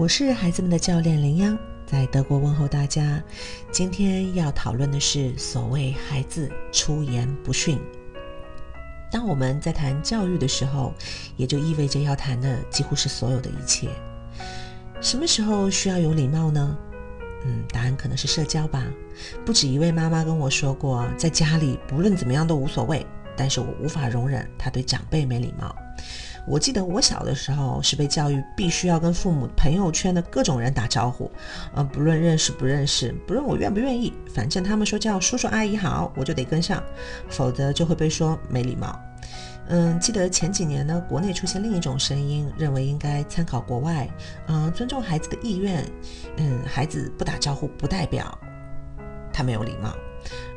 我是孩子们的教练林央，在德国问候大家。今天要讨论的是所谓孩子出言不逊。当我们在谈教育的时候，也就意味着要谈的几乎是所有的一切。什么时候需要有礼貌呢？嗯，答案可能是社交吧。不止一位妈妈跟我说过，在家里不论怎么样都无所谓，但是我无法容忍她对长辈没礼貌。我记得我小的时候是被教育必须要跟父母朋友圈的各种人打招呼，呃，不论认识不认识，不论我愿不愿意，反正他们说叫叔叔阿姨好，我就得跟上，否则就会被说没礼貌。嗯，记得前几年呢，国内出现另一种声音，认为应该参考国外，嗯，尊重孩子的意愿，嗯，孩子不打招呼不代表他没有礼貌。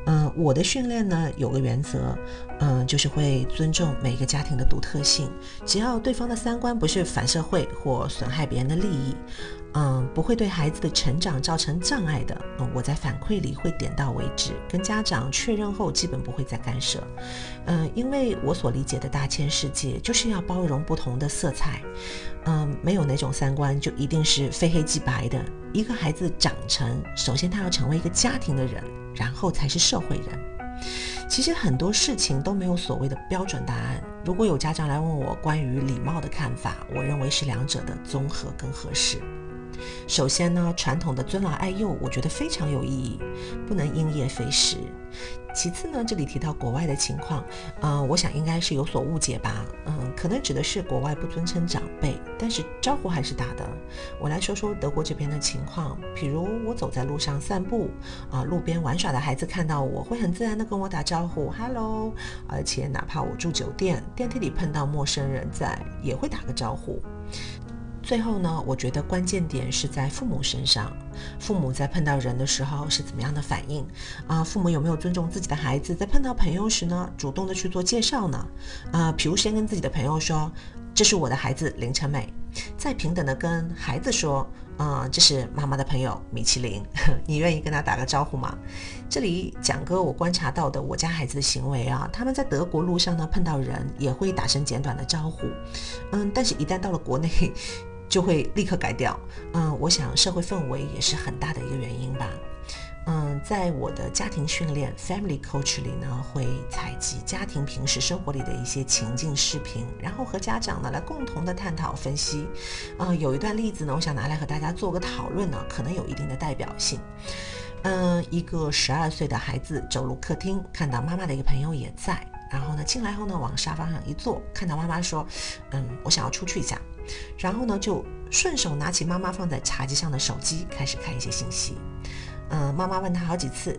嗯，我的训练呢有个原则，嗯，就是会尊重每个家庭的独特性，只要对方的三观不是反社会或损害别人的利益，嗯，不会对孩子的成长造成障碍的，嗯，我在反馈里会点到为止，跟家长确认后基本不会再干涉，嗯，因为我所理解的大千世界就是要包容不同的色彩，嗯，没有哪种三观就一定是非黑即白的，一个孩子长成，首先他要成为一个家庭的人。然后才是社会人。其实很多事情都没有所谓的标准答案。如果有家长来问我关于礼貌的看法，我认为是两者的综合更合适。首先呢，传统的尊老爱幼，我觉得非常有意义，不能因噎废食。其次呢，这里提到国外的情况，嗯，我想应该是有所误解吧，嗯，可能指的是国外不尊称长辈，但是招呼还是打的。我来说说德国这边的情况，比如我走在路上散步，啊，路边玩耍的孩子看到我会很自然的跟我打招呼，hello，而且哪怕我住酒店，电梯里碰到陌生人在，也会打个招呼。最后呢，我觉得关键点是在父母身上。父母在碰到人的时候是怎么样的反应啊？父母有没有尊重自己的孩子？在碰到朋友时呢，主动的去做介绍呢？啊，比如先跟自己的朋友说：“这是我的孩子林晨美。”再平等的跟孩子说：“啊，这是妈妈的朋友米其林。”你愿意跟他打个招呼吗？这里讲个我观察到的我家孩子的行为啊，他们在德国路上呢碰到人也会打声简短的招呼，嗯，但是一旦到了国内。就会立刻改掉。嗯，我想社会氛围也是很大的一个原因吧。嗯，在我的家庭训练 Family Coach 里呢，会采集家庭平时生活里的一些情境视频，然后和家长呢来共同的探讨分析。嗯，有一段例子呢，我想拿来和大家做个讨论呢，可能有一定的代表性。嗯，一个十二岁的孩子走入客厅，看到妈妈的一个朋友也在，然后呢进来后呢往沙发上一坐，看到妈妈说：“嗯，我想要出去一下。”然后呢，就顺手拿起妈妈放在茶几上的手机，开始看一些信息。嗯，妈妈问他好几次：“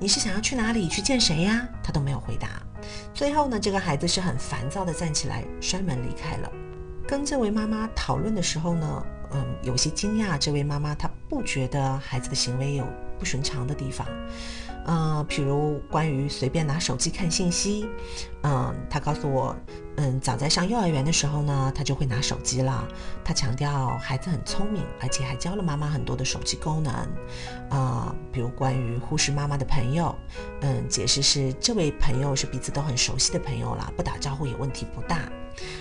你是想要去哪里？去见谁呀？”他都没有回答。最后呢，这个孩子是很烦躁的站起来，摔门离开了。跟这位妈妈讨论的时候呢，嗯，有些惊讶。这位妈妈她不觉得孩子的行为有不寻常的地方。嗯，比如关于随便拿手机看信息，嗯，他告诉我。嗯，早在上幼儿园的时候呢，他就会拿手机了。他强调孩子很聪明，而且还教了妈妈很多的手机功能，啊，比如关于忽视妈妈的朋友，嗯，解释是这位朋友是彼此都很熟悉的朋友了，不打招呼也问题不大。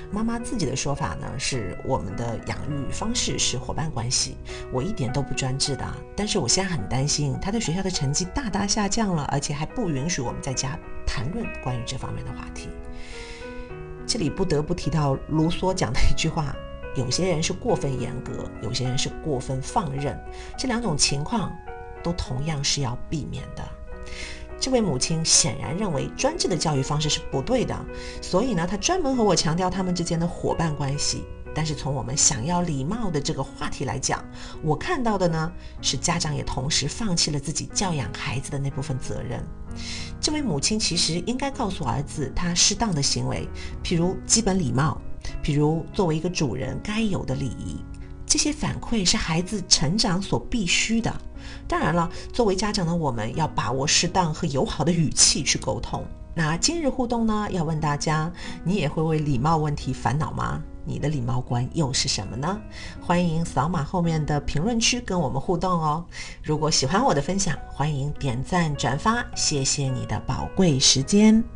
妈妈自己的说法呢，是我们的养育方式是伙伴关系，我一点都不专制的。但是我现在很担心他在学校的成绩大大下降了，而且还不允许我们在家谈论关于这方面的话题。这里不得不提到卢梭讲的一句话：有些人是过分严格，有些人是过分放任，这两种情况都同样是要避免的。这位母亲显然认为专制的教育方式是不对的，所以呢，她专门和我强调他们之间的伙伴关系。但是从我们想要礼貌的这个话题来讲，我看到的呢是家长也同时放弃了自己教养孩子的那部分责任。这位母亲其实应该告诉儿子他适当的行为，譬如基本礼貌，譬如作为一个主人该有的礼仪。这些反馈是孩子成长所必须的。当然了，作为家长的我们要把握适当和友好的语气去沟通。那今日互动呢？要问大家，你也会为礼貌问题烦恼吗？你的礼貌观又是什么呢？欢迎扫码后面的评论区跟我们互动哦。如果喜欢我的分享，欢迎点赞转发，谢谢你的宝贵时间。